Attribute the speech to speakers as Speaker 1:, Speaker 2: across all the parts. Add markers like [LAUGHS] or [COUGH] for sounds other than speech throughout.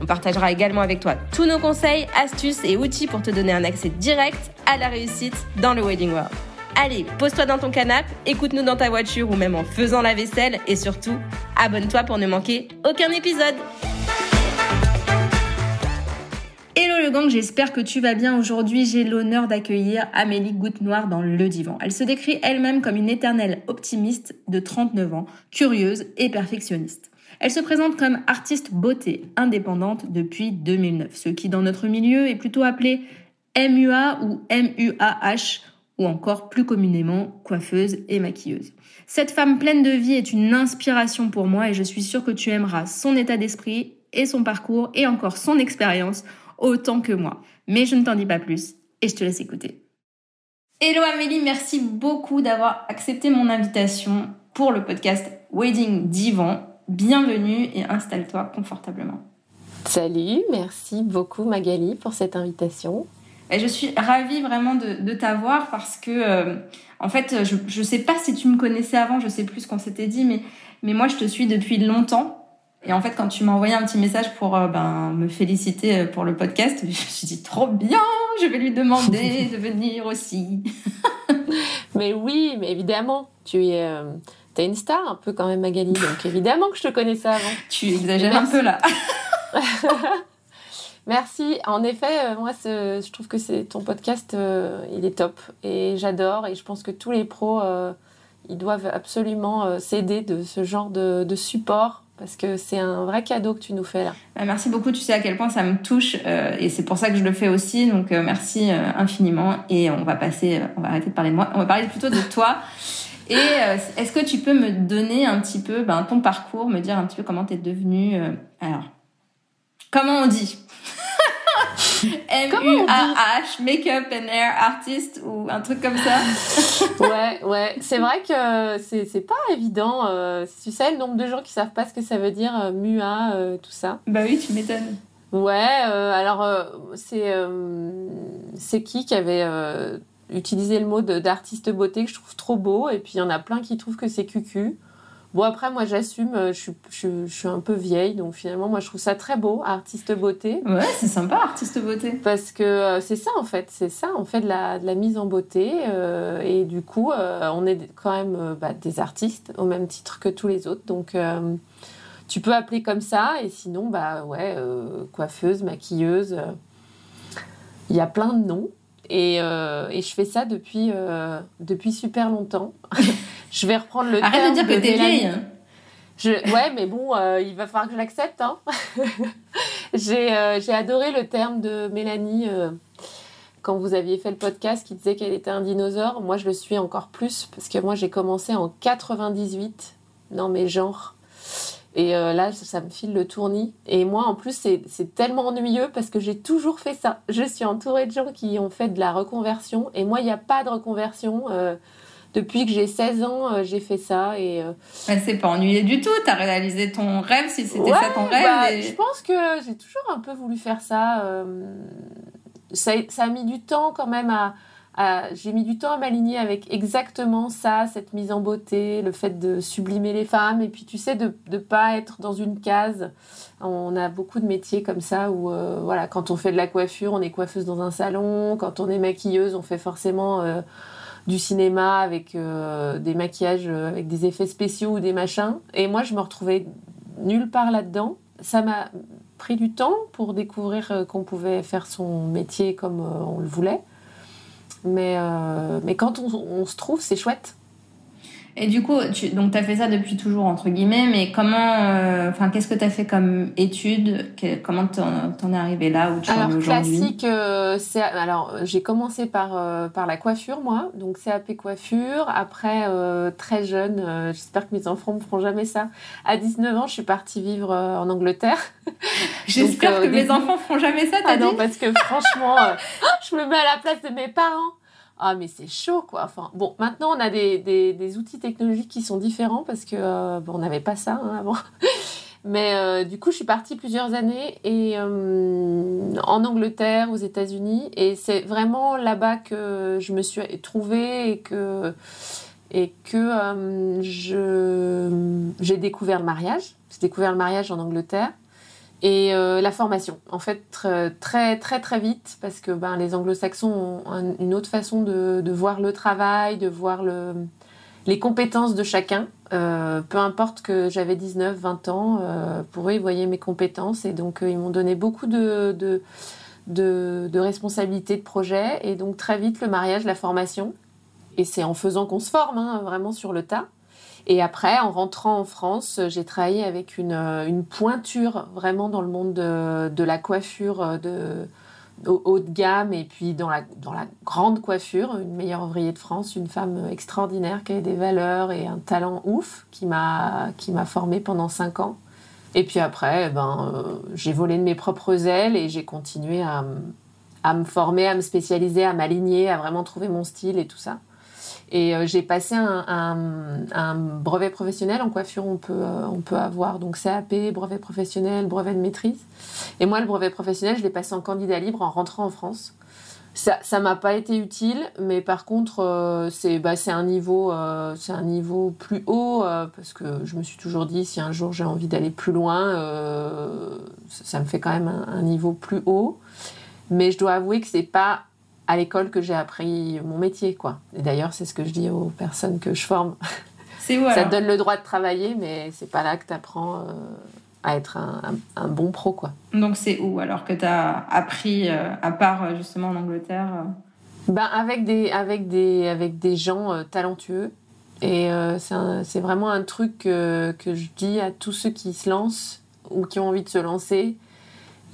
Speaker 1: On partagera également avec toi tous nos conseils, astuces et outils pour te donner un accès direct à la réussite dans le Wedding World. Allez, pose-toi dans ton canapé, écoute-nous dans ta voiture ou même en faisant la vaisselle et surtout, abonne-toi pour ne manquer aucun épisode. Hello le gang, j'espère que tu vas bien. Aujourd'hui, j'ai l'honneur d'accueillir Amélie Goutte-Noire dans Le Divan. Elle se décrit elle-même comme une éternelle optimiste de 39 ans, curieuse et perfectionniste. Elle se présente comme artiste beauté indépendante depuis 2009, ce qui dans notre milieu est plutôt appelé MUA ou MUAH ou encore plus communément coiffeuse et maquilleuse. Cette femme pleine de vie est une inspiration pour moi et je suis sûre que tu aimeras son état d'esprit et son parcours et encore son expérience autant que moi. Mais je ne t'en dis pas plus et je te laisse écouter. Hello Amélie, merci beaucoup d'avoir accepté mon invitation pour le podcast Wedding Divan. Bienvenue et installe-toi confortablement.
Speaker 2: Salut, merci beaucoup Magali pour cette invitation.
Speaker 1: Et je suis ravie vraiment de, t'avoir parce que, euh, en fait, je ne sais pas si tu me connaissais avant, je sais plus ce qu'on s'était dit, mais, mais moi, je te suis depuis longtemps. Et en fait, quand tu m'as envoyé un petit message pour euh, ben, me féliciter euh, pour le podcast, [LAUGHS] je me suis dit trop bien, je vais lui demander de venir aussi. [LAUGHS]
Speaker 2: mais oui, mais évidemment, tu es, euh, es une star un peu quand même, Magali. Donc évidemment que je te connaissais avant.
Speaker 1: Tu exagères un peu là.
Speaker 2: Merci. [LAUGHS] En effet, moi, je trouve que c'est ton podcast, il est top et j'adore. Et je pense que tous les pros, ils doivent absolument s'aider de ce genre de, de support parce que c'est un vrai cadeau que tu nous fais là.
Speaker 1: Bah, merci beaucoup, tu sais à quel point ça me touche euh, et c'est pour ça que je le fais aussi. Donc euh, merci euh, infiniment et on va passer, on va arrêter de parler de moi, on va parler plutôt de toi. Et est-ce que tu peux me donner un petit peu ben, ton parcours, me dire un petit peu comment tu es devenue alors comment on dit? [LAUGHS] M-U-A-H, Makeup and Hair Artist ou un truc comme ça? [LAUGHS]
Speaker 2: ouais, ouais. C'est vrai que c'est pas évident. Euh, tu sais, le nombre de gens qui savent pas ce que ça veut dire, euh, MUA, euh, tout ça.
Speaker 1: Bah oui, tu m'étonnes.
Speaker 2: Ouais, alors c'est c'est qui qui avait utilisé le mot d'artiste beauté que je trouve trop beau et puis il y en a plein qui trouvent que c'est cucu. Bon, après, moi, j'assume, euh, je, je, suis un peu vieille, donc finalement, moi, je trouve ça très beau, artiste beauté.
Speaker 1: Ouais, c'est sympa, artiste beauté.
Speaker 2: Parce que euh, c'est ça, en fait, c'est ça, on fait de la, de la mise en beauté, euh, et du coup, on est quand même bah, des artistes, au même titre que tous les autres, donc tu peux appeler comme ça, et sinon, bah ouais, coiffeuse, maquilleuse, il y a plein de noms. Et, et, je fais ça depuis, depuis super longtemps. [LAUGHS] Je vais reprendre le
Speaker 1: Arrête de dire que t'es vieille. Hein.
Speaker 2: Je... Ouais, mais bon, euh, il va falloir que je l'accepte. Hein. [LAUGHS] Euh, j'ai adoré le terme de Mélanie euh, quand vous aviez fait le podcast qui disait qu'elle était un dinosaure. Moi, je le suis encore plus parce que moi, j'ai commencé en 98 dans mes genres. Et là, ça me file le tournis. Et moi, en plus, c'est tellement ennuyeux parce que j'ai toujours fait ça. Je suis entourée de gens qui ont fait de la reconversion. Et moi, il n'y a pas de reconversion depuis que j'ai 16 ans, euh, j'ai fait ça. Et,
Speaker 1: euh... c'est pas ennuyé du tout. Tu as réalisé ton rêve si c'était ça ton rêve.
Speaker 2: Bah, je pense que j'ai toujours un peu voulu faire ça. Euh, ça. ça. a mis du temps quand même à. J'ai mis du temps à m'aligner avec exactement ça, cette mise en beauté, le fait de sublimer les femmes, et puis tu sais, de ne pas être dans une case. On a beaucoup de métiers comme ça où, euh, voilà, quand on fait de la coiffure, on est coiffeuse dans un salon, quand on est maquilleuse, on fait forcément du cinéma avec euh, des maquillages euh, avec des effets spéciaux ou des machins. Et moi, je me retrouvais nulle part là-dedans. Ça m'a pris du temps pour découvrir euh, qu'on pouvait faire son métier comme on le voulait. Mais, mais quand on, se trouve, c'est chouette.
Speaker 1: Et du coup, tu, donc as fait ça depuis toujours, entre guillemets, mais comment, euh, enfin, qu'est-ce que tu as fait comme étude? Comment t'en, es arrivé là où tu
Speaker 2: alors,
Speaker 1: es
Speaker 2: aujourd'hui? classique, euh, c'est, alors j'ai commencé par, euh, par la coiffure, moi, donc CAP coiffure. Après, très jeune, j'espère que mes enfants ne feront jamais ça. À 19 ans, je suis partie vivre en Angleterre. [LAUGHS]
Speaker 1: J'espère que mes enfants feront jamais ça, t'as
Speaker 2: ah
Speaker 1: dit?
Speaker 2: non, parce que franchement, je me mets à la place de mes parents. Ah, mais c'est chaud, quoi. Enfin, bon, maintenant, on a des, des, des outils technologiques qui sont différents parce que euh, on n'avait pas ça hein, avant. [LAUGHS] Mais euh, du coup, je suis partie plusieurs années et euh, en Angleterre, aux États-Unis, et c'est vraiment là-bas que je me suis trouvée et que et que j'ai découvert le mariage. J'ai découvert le mariage en Angleterre et euh, la formation, en fait, très très très, vite, parce que ben, les anglo-saxons ont une autre façon de, voir le travail, de voir le, les compétences de chacun. Euh, peu importe que j'avais 19, 20 ans, euh, pour eux, ils voyaient mes compétences et donc ils m'ont donné beaucoup de, de, de, de responsabilités de projet. Et donc très vite, le mariage, la formation. Et c'est en faisant qu'on se forme, hein, vraiment sur le tas. Et après, en rentrant en France, j'ai travaillé avec une, euh, pointure vraiment dans le monde de, la coiffure euh, de, haut de gamme et puis dans la, grande coiffure, une meilleure ouvrier de France, une femme extraordinaire qui avait des valeurs et un talent ouf qui m'a formée pendant cinq ans. Et puis après, eh ben, euh, j'ai volé de mes propres ailes et j'ai continué à me former, à me spécialiser, à m'aligner, à vraiment trouver mon style et tout ça. Et euh, j'ai passé un, brevet professionnel en coiffure, on peut, euh, on peut avoir donc CAP, brevet professionnel, brevet de maîtrise. Et moi, le brevet professionnel, je l'ai passé en candidat libre en rentrant en France. Ça, ça m'a pas été utile, mais par contre, euh, c'est bah, un niveau, c'est un niveau plus haut parce que je me suis toujours dit si un jour j'ai envie d'aller plus loin, ça me fait quand même un, un, niveau plus haut. Mais je dois avouer que c'est pas à l'école que j'ai appris mon métier, quoi. Et d'ailleurs, c'est ce que je dis aux personnes que je forme. C'est Ça te donne le droit de travailler, mais c'est pas là que tu apprends euh, à être un, bon pro, quoi.
Speaker 1: Donc c'est où alors que tu as appris, euh, à part euh, justement en Angleterre
Speaker 2: ben, avec, des, avec, des, avec des gens talentueux. Et c'est vraiment un truc que je dis à tous ceux qui se lancent ou qui ont envie de se lancer.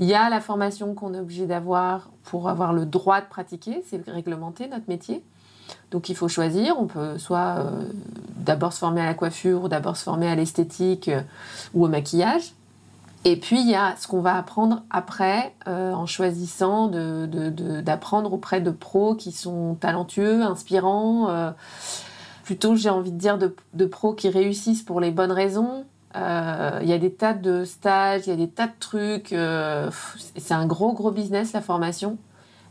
Speaker 2: Il y a la formation qu'on est obligé d'avoir pour avoir le droit de pratiquer, c'est réglementé notre métier. Donc il faut choisir, on peut soit euh, d'abord se former à la coiffure, d'abord se former à l'esthétique euh, ou au maquillage. Et puis il y a ce qu'on va apprendre après euh, en choisissant d'apprendre auprès de pros qui sont talentueux, inspirants, plutôt j'ai envie de dire de, pros qui réussissent pour les bonnes raisons, euh, il y a des tas de stages, il y a des tas de trucs. Euh, c'est un gros, gros business, la formation.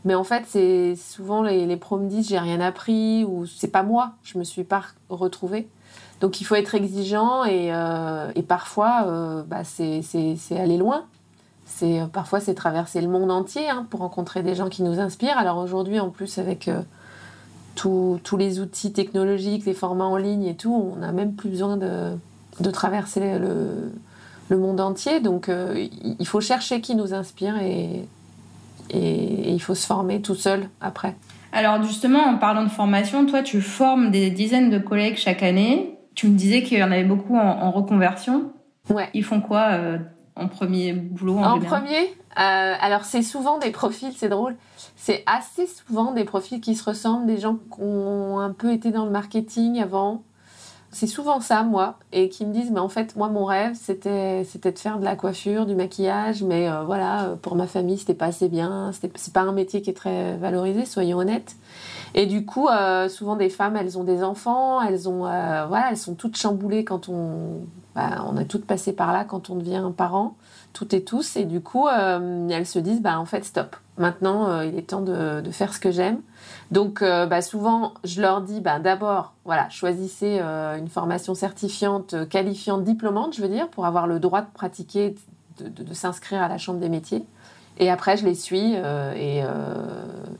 Speaker 2: Mais en fait, c'est souvent les, les pros me disent j'ai rien appris ou c'est pas moi, je me suis pas retrouvée. Donc il faut être exigeant et, euh, et parfois, bah, c'est aller loin. C'est parfois c'est traverser le monde entier hein, pour rencontrer des gens qui nous inspirent. Alors aujourd'hui, en plus avec tous les outils technologiques, les formats en ligne et tout, on n'a même plus besoin de de traverser le, le monde entier. Donc euh, il faut chercher qui nous inspire et, et, il faut se former tout seul après.
Speaker 1: Alors justement, en parlant de formation, toi tu formes des dizaines de collègues chaque année. Tu me disais qu'il y en avait beaucoup en, reconversion.
Speaker 2: Ouais.
Speaker 1: Ils font quoi euh, en premier boulot
Speaker 2: En, premier euh, Alors c'est souvent des profils, c'est drôle. C'est assez souvent des profils qui se ressemblent, des gens qui ont un peu été dans le marketing avant, c'est souvent ça, moi, et qui me disent, mais en fait, moi, mon rêve, c'était, de faire de la coiffure, du maquillage, mais euh, voilà, euh, pour ma famille, c'était pas assez bien, c'est pas un métier qui est très valorisé, soyons honnêtes. Et du coup, euh, souvent des femmes, elles ont des enfants, elles ont, voilà, elles sont toutes chamboulées quand on, bah, on a toutes passé par là quand on devient parent, toutes et tous, et du coup, elles se disent, bah en fait, stop. Maintenant, il est temps de, de faire ce que j'aime. Donc, euh, bah, souvent, je leur dis, bah, d'abord, voilà, choisissez euh, une formation certifiante, euh, qualifiante, diplômante, je veux dire, pour avoir le droit de pratiquer, de, s'inscrire à la Chambre des métiers. Et après, je les suis et,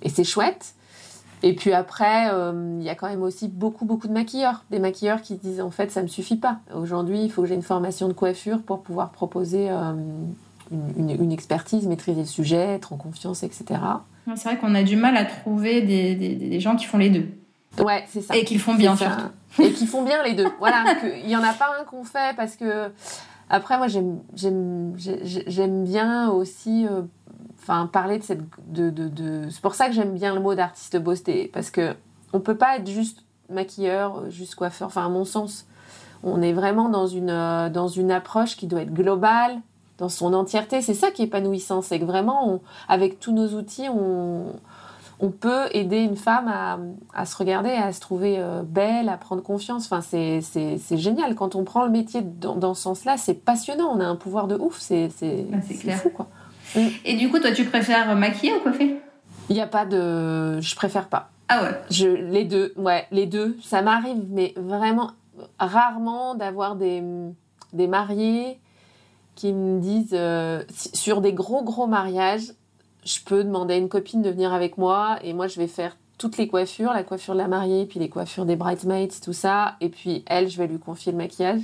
Speaker 2: c'est chouette. Et puis après, il y a quand même aussi beaucoup, beaucoup de maquilleurs. Des maquilleurs qui disent, en fait, ça ne me suffit pas. Aujourd'hui, il faut que j'ai une formation de coiffure pour pouvoir proposer une, expertise, maîtriser le sujet, être en confiance, etc.
Speaker 1: C'est vrai qu'on a du mal à trouver des, des, gens qui font les deux.
Speaker 2: Ouais, c'est ça.
Speaker 1: Et qui font bien surtout.
Speaker 2: et qui font bien les deux. Voilà, [LAUGHS] il y en a pas un qu'on fait parce que après moi j'aime bien aussi euh, enfin parler de cette de, de, de... c'est pour ça que j'aime bien le mot d'artiste beauté parce que on peut pas être juste maquilleur, juste coiffeur. Enfin à mon sens, on est vraiment dans une euh, dans une approche qui doit être globale dans son entièreté. C'est ça qui est épanouissant, c'est que vraiment avec tous nos outils on on peut aider une femme à, se regarder, à se trouver euh, belle, à prendre confiance. Enfin, c'est génial. Quand on prend le métier dans, ce sens-là, c'est passionnant. On a un pouvoir de ouf. C'est
Speaker 1: clair. fou, quoi. Mm. Et du coup, toi, tu préfères maquiller ou coiffer?
Speaker 2: Il n'y a pas de... Je préfère pas.
Speaker 1: Ah ouais
Speaker 2: je, Les deux, ouais, les deux. Ça m'arrive, mais vraiment rarement d'avoir des, des mariés qui me disent, euh, sur des gros, gros mariages, je peux demander à une copine de venir avec moi et moi je vais faire toutes les coiffures, la coiffure de la mariée, puis les coiffures des bridesmaids, tout ça. Et puis elle, je vais lui confier le maquillage.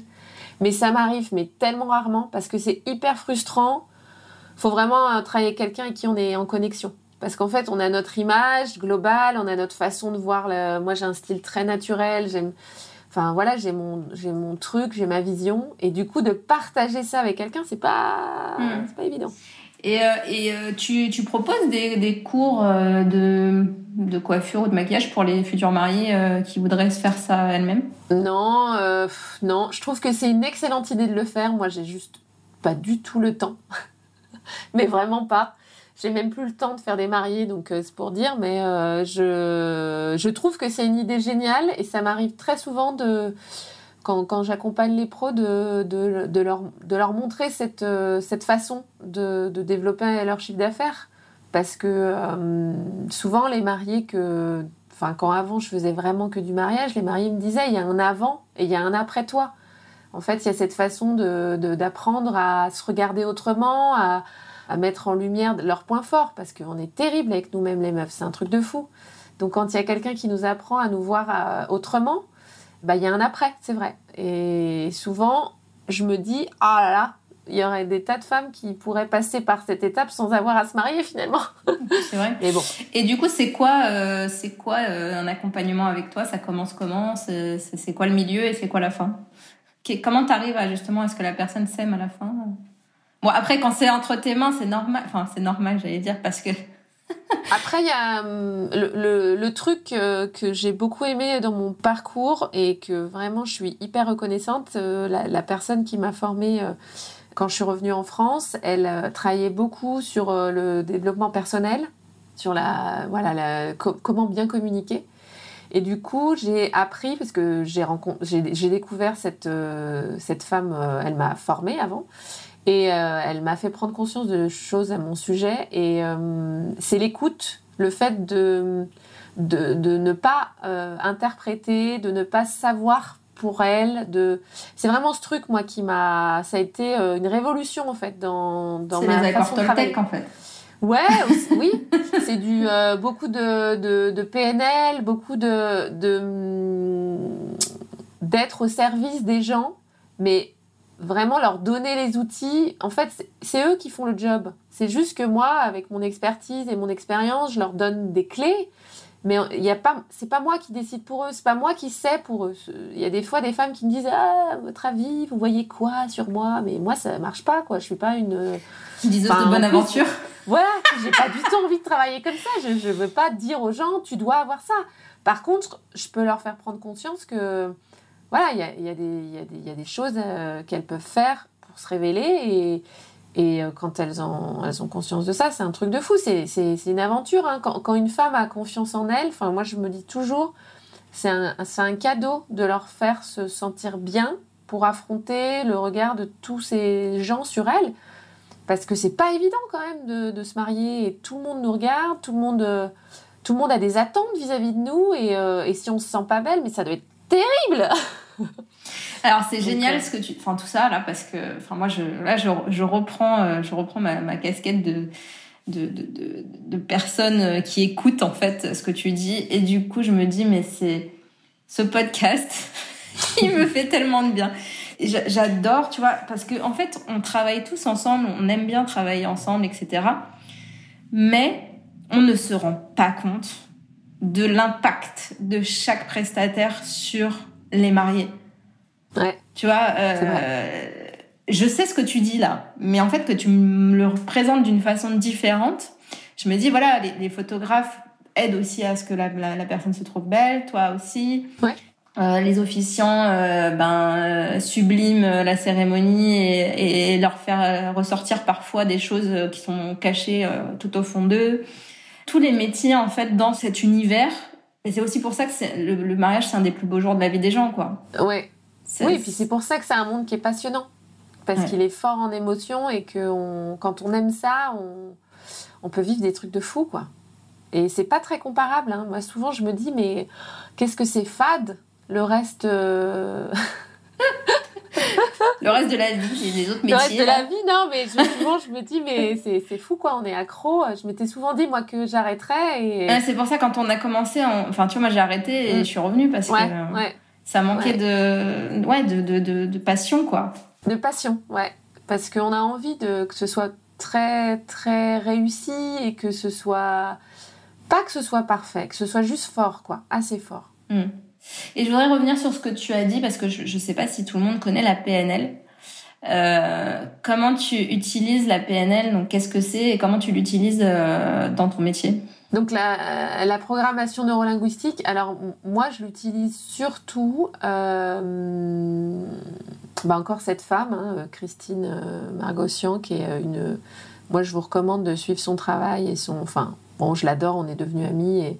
Speaker 2: Mais ça m'arrive, mais tellement rarement, parce que c'est hyper frustrant. Faut vraiment euh, travailler avec quelqu'un avec qui on est en connexion. Parce qu'en fait, on a notre image globale, on a notre façon de voir. Moi, j'ai un style très naturel. J'aime, enfin voilà, j'ai mon, j'ai mon truc, j'ai ma vision. Et du coup, de partager ça avec quelqu'un, c'est pas, hmm. c'est pas évident.
Speaker 1: Et, euh, et euh, tu, tu, proposes des, des cours euh, de, de, coiffure ou de maquillage pour les futurs mariés qui voudraient se faire ça elles-mêmes?
Speaker 2: Non, non. Je trouve que c'est une excellente idée de le faire. Moi, j'ai juste pas du tout le temps. [LAUGHS] mais vraiment pas. J'ai même plus le temps de faire des mariés, donc c'est pour dire. Mais je, je trouve que c'est une idée géniale et ça m'arrive très souvent de quand, j'accompagne les pros, de, de, leur, de leur montrer cette, euh, cette façon de, de développer leur chiffre d'affaires. Parce que euh, souvent, les mariés que. Enfin, quand avant je faisais vraiment que du mariage, les mariés me disaient il y a un avant et il y a un après toi. En fait, il y a cette façon d'apprendre à se regarder autrement, à, à mettre en lumière leurs points forts, parce qu'on est terrible avec nous-mêmes, les meufs, c'est un truc de fou. Donc, quand il y a quelqu'un qui nous apprend à nous voir euh, autrement, bah, il y a un après, c'est vrai. Et souvent, je me dis, ah là là, il y aurait des tas de femmes qui pourraient passer par cette étape sans avoir à se marier finalement.
Speaker 1: C'est vrai. Mais bon. Et du coup, c'est quoi, euh, c'est quoi euh, un accompagnement avec toi? Ça commence comment? C'est quoi le milieu et c'est quoi la fin? Comment t'arrives à justement est-ce que la personne s'aime à la fin? Bon, après, quand c'est entre tes mains, c'est normal. Enfin, c'est normal, j'allais dire, parce que [LAUGHS]
Speaker 2: après, il y a hum, le, truc euh, que j'ai beaucoup aimé dans mon parcours et que vraiment je suis hyper reconnaissante. Euh, la, personne qui m'a formée euh, quand je suis revenue en France, elle travaillait beaucoup sur le développement personnel, sur la, voilà, comment bien communiquer. Et du coup, j'ai appris, parce que j'ai découvert cette, cette femme, elle m'a formée avant. Et euh, elle m'a fait prendre conscience de choses à mon sujet. Et euh, c'est l'écoute, le fait de, de, ne pas euh, interpréter, de ne pas savoir pour elle. De... C'est vraiment ce truc, moi, qui m'a. Ça a été une révolution, en fait, dans, dans ma les façon de travailler. en fait. Ouais, [LAUGHS] oui. c'est du beaucoup de, de, de, PNL, beaucoup de d'être au service des gens, mais vraiment leur donner les outils. En fait, c'est eux qui font le job. C'est juste que moi, avec mon expertise et mon expérience, je leur donne des clés. Mais il y a pas, c'est pas moi qui décide pour eux, c'est pas moi qui sais pour eux. Il y a des fois des femmes qui me disent ah votre avis, vous voyez quoi sur moi? Mais moi ça marche pas quoi. Je suis pas une
Speaker 1: diseuse de bonne aventure.
Speaker 2: Voilà, j'ai pas du tout envie de travailler comme ça. Je, je veux pas dire aux gens tu dois avoir ça. Par contre, je peux leur faire prendre conscience que voilà, il y a, des choses euh, qu'elles peuvent faire pour se révéler et, euh, quand elles ont, conscience de ça, c'est un truc de fou. C'est une aventure. Hein. Quand, une femme a confiance en elle, moi je me dis toujours, c'est un, cadeau de leur faire se sentir bien pour affronter le regard de tous ces gens sur elle. Parce que c'est pas évident quand même de, se marier et tout le monde nous regarde, tout le monde, euh, a des attentes vis-à-vis de nous et, et si on se sent pas belle, mais ça doit être terrible
Speaker 1: Alors c'est génial ce que tu, enfin tout ça là parce que, enfin moi je, là je, je reprends, euh, je reprends ma, ma casquette de de, de, de, personnes euh, qui écoutent en fait ce que tu dis et du coup je me dis mais c'est ce podcast [LAUGHS] il me fait tellement de bien. J'adore, tu vois, parce que en fait on travaille tous ensemble, on aime bien travailler ensemble, etc. Mais on ne se rend pas compte de l'impact de chaque prestataire sur les mariés.
Speaker 2: Ouais.
Speaker 1: Tu vois, euh, je sais ce que tu dis là, mais en fait que tu me le représentes d'une façon différente, je me dis voilà, les, photographes aident aussi à ce que la, la, personne se trouve belle, toi aussi.
Speaker 2: Ouais.
Speaker 1: Euh, les officiants euh, ben, euh, subliment la cérémonie et, et, leur faire ressortir parfois des choses qui sont cachées tout au fond d'eux. Tous les métiers en fait dans cet univers. Et c'est aussi pour ça que le, le, mariage c'est un des plus beaux jours de la vie des gens quoi.
Speaker 2: Ouais. Oui, et puis c'est pour ça que c'est un monde qui est passionnant parce qu'il est fort en émotion et que on, quand on aime ça, on, on peut vivre des trucs de fou quoi. Et c'est pas très comparable. Hein. Moi souvent je me dis mais qu'est-ce que c'est fade le reste. Euh, [LAUGHS] [LAUGHS]
Speaker 1: le reste de la vie, les autres métiers. Le
Speaker 2: reste de la vie, non, mais souvent je me dis, mais c'est fou quoi, on est accro. Je m'étais souvent dit, moi, que j'arrêterais. Et...
Speaker 1: c'est pour ça, quand on a commencé, enfin, tu vois, moi j'ai arrêté et mm. je suis revenue parce que ça manquait De, ouais, de, de, de, passion, quoi.
Speaker 2: De passion, ouais. Parce qu'on a envie de, que ce soit très, très réussi et que ce soit. Pas que ce soit parfait, que ce soit juste fort, quoi, assez fort.
Speaker 1: Mm. Et je voudrais revenir sur ce que tu as dit parce que je ne sais pas si tout le monde connaît la PNL. Euh, comment tu utilises la PNL Donc, qu'est-ce que c'est et comment tu l'utilises euh, dans ton métier?
Speaker 2: Donc la, programmation neurolinguistique, alors moi je l'utilise surtout, euh, bah encore cette femme, hein, Christine Margossian, qui est une... Moi je vous recommande de suivre son travail et son... Enfin, bon, je l'adore, on est devenus amis et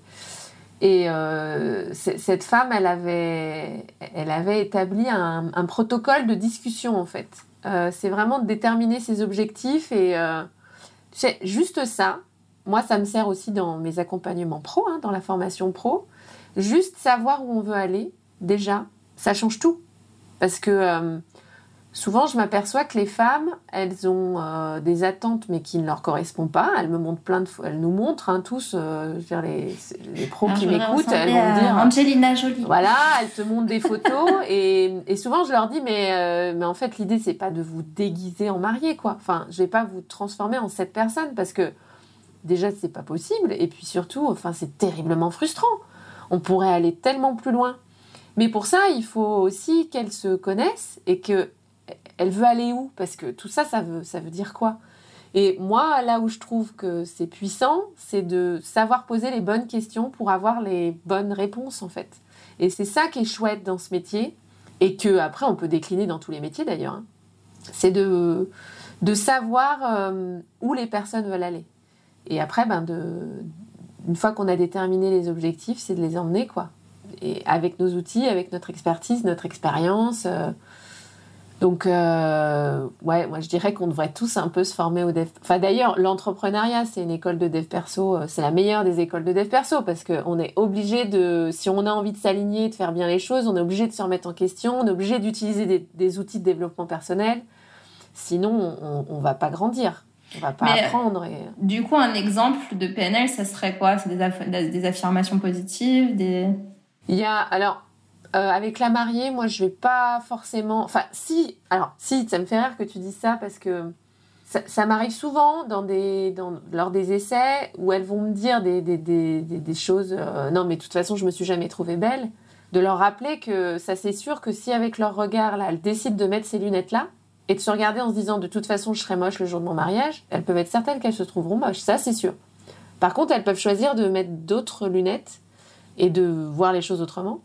Speaker 2: et euh, cette femme, elle avait, elle avait établi un, protocole de discussion en fait. Euh, c'est vraiment de déterminer ses objectifs et euh, c'est juste ça. Moi, ça me sert aussi dans mes accompagnements pro, hein, dans la formation pro. Juste savoir où on veut aller, déjà, ça change tout. Parce que euh, souvent je m'aperçois que les femmes, elles ont euh, des attentes mais qui ne leur correspondent pas. Elles me montrent plein de, elles nous montrent hein, tous, euh, je veux dire, les, les pros qui m'écoutent, elles vont dire
Speaker 1: Angelina Jolie.
Speaker 2: Voilà, elles te montrent des photos [LAUGHS] et, et, souvent je leur dis mais euh, mais en fait l'idée c'est pas de vous déguiser en mariée quoi. Enfin je vais pas vous transformer en cette personne parce que déjà c'est pas possible et puis surtout enfin c'est terriblement frustrant. On pourrait aller tellement plus loin. Mais pour ça, il faut aussi qu'elles se connaissent et que elle veut aller où? Parce que tout ça, ça veut, ça veut dire quoi? Et moi, là où je trouve que c'est puissant, c'est de savoir poser les bonnes questions pour avoir les bonnes réponses, en fait. Et c'est ça qui est chouette dans ce métier, et que après on peut décliner dans tous les métiers d'ailleurs. Hein. C'est de, savoir euh, où les personnes veulent aller. Et après, ben de, une fois qu'on a déterminé les objectifs, c'est de les emmener, quoi. Et avec nos outils, avec notre expertise, notre expérience. Euh, donc, euh, ouais, moi je dirais qu'on devrait tous un peu se former au dev. Enfin, d'ailleurs, l'entrepreneuriat, c'est une école de dev perso, euh, c'est la meilleure des écoles de dev perso parce qu'on est obligé de, si on a envie de s'aligner, de faire bien les choses, on est obligé de se remettre en question, on est obligé d'utiliser des, outils de développement personnel. Sinon, on, on va pas grandir. On va pas apprendre. Et...
Speaker 1: Du coup, un exemple de PNL, ça serait quoi? C'est des, des affirmations positives des...
Speaker 2: Il y a, alors, euh, avec la mariée, moi, je vais pas forcément. Enfin, si. Alors, si, ça me fait rire que tu dis ça parce que ça, m'arrive souvent lors des essais où elles vont me dire des choses. Euh, non, mais de toute façon, je me suis jamais trouvée belle. De leur rappeler que ça, c'est sûr que si avec leur regard, là, elles décident de mettre ces lunettes-là et de se regarder en se disant de toute façon, je serai moche le jour de mon mariage, elles peuvent être certaines qu'elles se trouveront moches. Ça, c'est sûr. Par contre, elles peuvent choisir de mettre d'autres lunettes et de voir les choses autrement.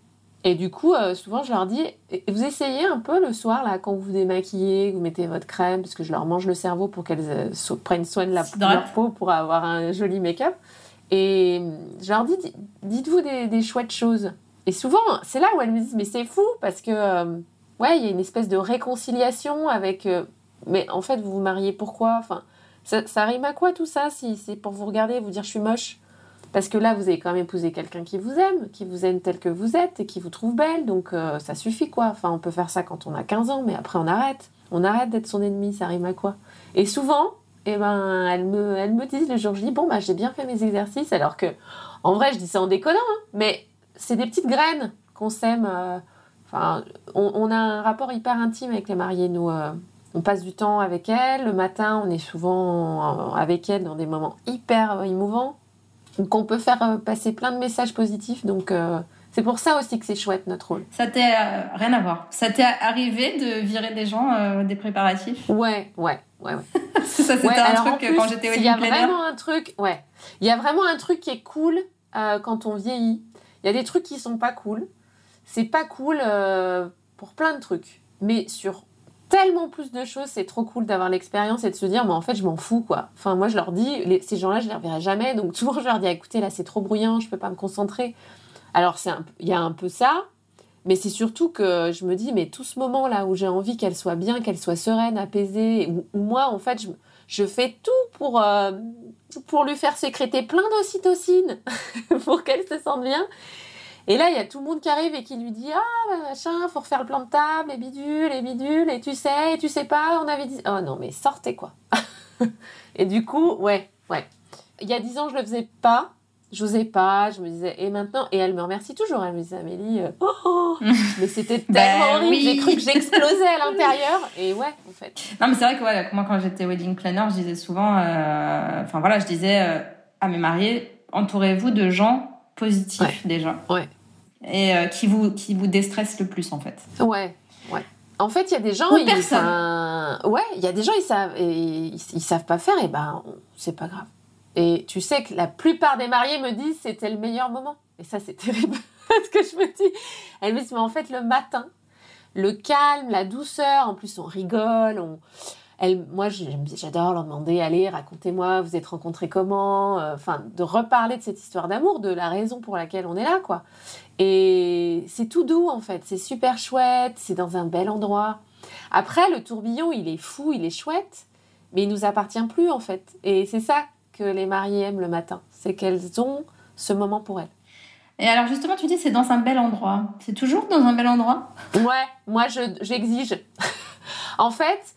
Speaker 2: Et du coup, euh, souvent, je leur dis, vous essayez un peu le soir, là, quand vous vous démaquillez, vous mettez votre crème, parce que je leur mange le cerveau pour qu'elles euh, prennent soin de, la, leur peau pour avoir un joli make-up. Et je leur dis, dites-vous des, chouettes choses. Et souvent, c'est là où elles me disent, mais c'est fou, parce que, euh, ouais, il y a une espèce de réconciliation avec, mais en fait, vous vous mariez pourquoi? Enfin, ça, ça rime à quoi tout ça, si c'est pour vous regarder et vous dire, je suis moche? Parce que là, vous avez quand même épousé quelqu'un qui vous aime, qui vous aime tel que vous êtes et qui vous trouve belle. Donc euh, ça suffit quoi. Enfin, on peut faire ça quand on a 15 ans, mais après on arrête. On arrête d'être son ennemi, ça rime à quoi? Et souvent, eh ben, elles me, elles me disent le jour dis bon bah j'ai bien fait mes exercices, alors que en vrai je dis ça en déconnant, hein, mais c'est des petites graines qu'on sème. Euh, on, a un rapport hyper intime avec les mariés. Nous, euh, on passe du temps avec elles. Le matin, on est souvent avec elles dans des moments hyper émouvants. Donc on peut faire euh, passer plein de messages positifs. Donc euh, C'est pour ça aussi que c'est chouette notre rôle.
Speaker 1: Ça t'est euh, rien à voir. Ça t'est arrivé de virer des gens euh, des préparatifs?
Speaker 2: Ouais, ouais, ouais, ouais. [LAUGHS]
Speaker 1: ça c'était un truc quand j'étais au
Speaker 2: Il y a vraiment un truc, ouais. Il y a vraiment un truc qui est cool quand on vieillit. Il y a des trucs qui sont pas cool. C'est pas cool pour plein de trucs, mais sur tellement plus de choses, c'est trop cool d'avoir l'expérience et de se dire, mais en fait, je m'en fous, quoi. Enfin, moi, je leur dis, ces gens-là, je les reverrai jamais, donc [LAUGHS] souvent, je leur dis, écoutez, là, c'est trop bruyant, je peux pas me concentrer. Alors, il y a un peu ça, mais c'est surtout que je me dis, mais tout ce moment-là où j'ai envie qu'elle soit bien, qu'elle soit sereine, apaisée, où, moi, en fait, je, fais tout pour, euh, pour lui faire sécréter plein d'ocytocine [LAUGHS] pour qu'elle se sente bien. Et là, il y a tout le monde qui arrive et qui lui dit Ah, bah, machin, faut refaire le plan de table, les bidules, les bidules, et tu sais, et tu sais pas, on avait dit. Oh non, mais sortez quoi. [LAUGHS] et du coup, ouais, ouais. Il y a dix ans, je le faisais pas j'osais pas, je me disais, et maintenant, et elle me remercie toujours, elle me disait, Amélie, euh, oh, [LAUGHS] mais c'était ben tellement horrible, j'ai cru que j'explosais à [LAUGHS] l'intérieur, et ouais, en fait.
Speaker 1: Non, mais c'est vrai que ouais, moi, quand j'étais wedding planner, je disais souvent, euh, enfin voilà, je disais euh, à mes mariés, entourez-vous de gens positifs déjà.
Speaker 2: Ouais.
Speaker 1: Et qui, vous, qui vous déstressent le plus, en fait.
Speaker 2: Ouais, ouais. En fait, il y a des gens,
Speaker 1: Ou personne.
Speaker 2: ouais, il y a des gens, ils savent, et, ils, ils savent pas faire, et ben, c'est pas grave. Et tu sais que la plupart des mariés me disent c'était le meilleur moment. Et ça, c'est [LAUGHS] terrible. Parce que je me dis, elle me dit, mais en fait, le matin, le calme, la douceur, en plus, on rigole, on. Elle, moi, j'adore leur demander, allez, racontez-moi, vous êtes rencontrés comment, euh, enfin, de reparler de cette histoire d'amour, de la raison pour laquelle on est là, quoi. Et c'est tout doux, en fait, c'est super chouette, c'est dans un bel endroit. Après, le tourbillon, il est fou, il est chouette, mais il nous appartient plus, en fait. Et c'est ça que les mariées aiment le matin. C'est qu'elles ont ce moment pour elles.
Speaker 1: Et alors justement, tu dis c'est dans un bel endroit. C'est toujours dans un bel endroit?
Speaker 2: Ouais, moi j'exige. [LAUGHS] en fait,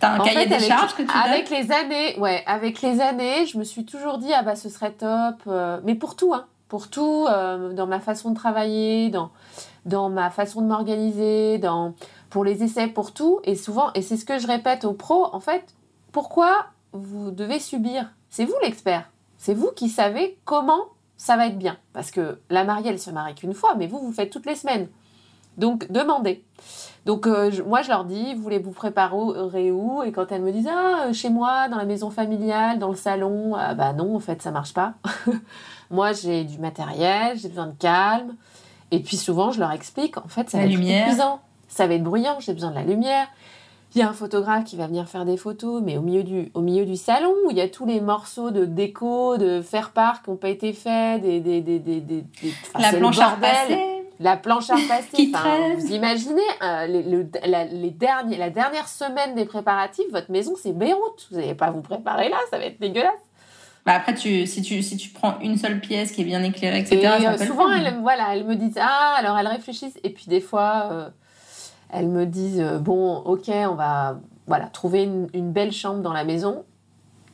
Speaker 1: T'as un cahier des charges que tu
Speaker 2: Avec les années, ouais, avec les années, je me suis toujours dit ah bah ce serait top, euh, mais pour tout, hein, pour tout, euh, dans ma façon de travailler, dans dans ma façon de m'organiser, dans pour les essais, pour tout, et souvent, et c'est ce que je répète aux pros, en fait, pourquoi vous devez subir? C'est vous l'expert. C'est vous qui savez comment ça va être bien. Parce que la mariée, elle se marie qu'une fois, mais vous, vous faites toutes les semaines. Donc, demandez. Donc, euh, moi, je leur dis, vous voulez vous préparer où Et quand elles me disent, ah, euh, chez moi, dans la maison familiale, dans le salon, ah, bah non, en fait, ça marche pas. [LAUGHS] moi, j'ai du matériel, j'ai besoin de calme. Et puis, souvent, je leur explique, en fait, ça va être épuisant. Ça va être bruyant, j'ai besoin de la lumière il y a un photographe qui va venir faire des photos, mais au milieu du, au milieu du salon, où il y a tous les morceaux de déco, de faire-part qui n'ont pas été faits, des, des, des, des,
Speaker 1: la planche à repasser.
Speaker 2: La planche à [LAUGHS] repasser. vous imaginez, euh, le, la, les derniers, la dernière semaine des préparatifs, votre maison, c'est Beyrouth. Vous n'allez pas vous préparer là, ça va être dégueulasse.
Speaker 1: Bah après, tu, si, tu, si tu prends une seule pièce qui est bien éclairée, etc.,
Speaker 2: et, euh, souvent, elles, voilà, elles me disent Ah, alors elles réfléchissent. Et puis des fois, euh, elles me disent euh, bon, ok, on va voilà trouver une, belle chambre dans la maison,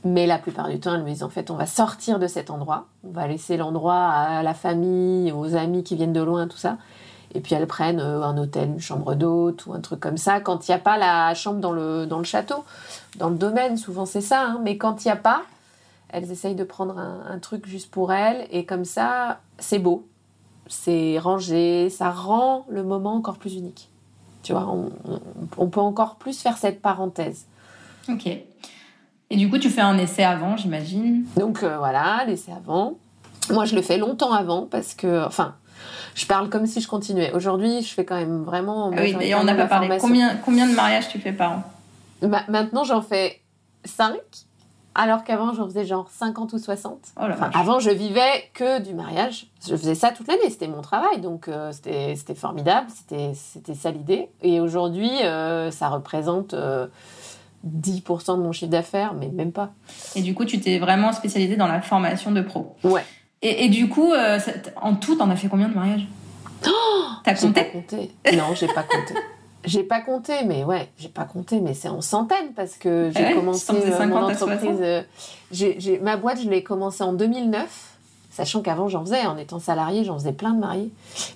Speaker 2: mais la plupart du temps, elles me disent en fait, on va sortir de cet endroit, on va laisser l'endroit à la famille, aux amis qui viennent de loin, tout ça. Et puis elles prennent euh, un hôtel, une chambre d'hôte ou un truc comme ça. Quand il n'y a pas la chambre dans le, dans le château, dans le domaine, souvent c'est ça. Hein. mais quand il n'y a pas, elles essayent de prendre un, truc juste pour elles. Et comme ça, c'est beau, c'est rangé, ça rend le moment encore plus unique. Tu vois, on, peut encore plus faire cette parenthèse.
Speaker 1: Ok. Et du coup, tu fais un essai avant, j'imagine.
Speaker 2: Donc euh, voilà, l'essai avant. Moi, je le fais longtemps avant parce que, enfin, je parle comme si je continuais. Aujourd'hui, je fais quand même vraiment.
Speaker 1: Ah oui, d'ailleurs, on n'a pas parlé. Combien, combien de mariages tu fais par an?
Speaker 2: Bah, Maintenant, j'en fais 5 alors qu'avant j'en faisais genre 50 ou 60. avant je vivais que du mariage. Je faisais ça toute l'année, c'était mon travail, donc euh, c'était formidable, c'était ça l'idée. Et aujourd'hui euh, ça représente 10% euh, de mon chiffre d'affaires, mais même pas.
Speaker 1: Et du coup tu t'es vraiment spécialisée dans la formation de pro.
Speaker 2: Ouais.
Speaker 1: Et, du coup, en tout, t'en as fait combien de mariages?
Speaker 2: Oh T'as
Speaker 1: compté,
Speaker 2: pas compté? Non, j'ai pas compté. [LAUGHS] J'ai pas compté, mais ouais, j'ai pas compté, mais c'est en centaines parce que j'ai commencé euh, mon entreprise. Euh, j'ai, ma boîte, je l'ai commencé en 2009, sachant qu'avant j'en faisais, en étant salarié, j'en faisais plein de mariés.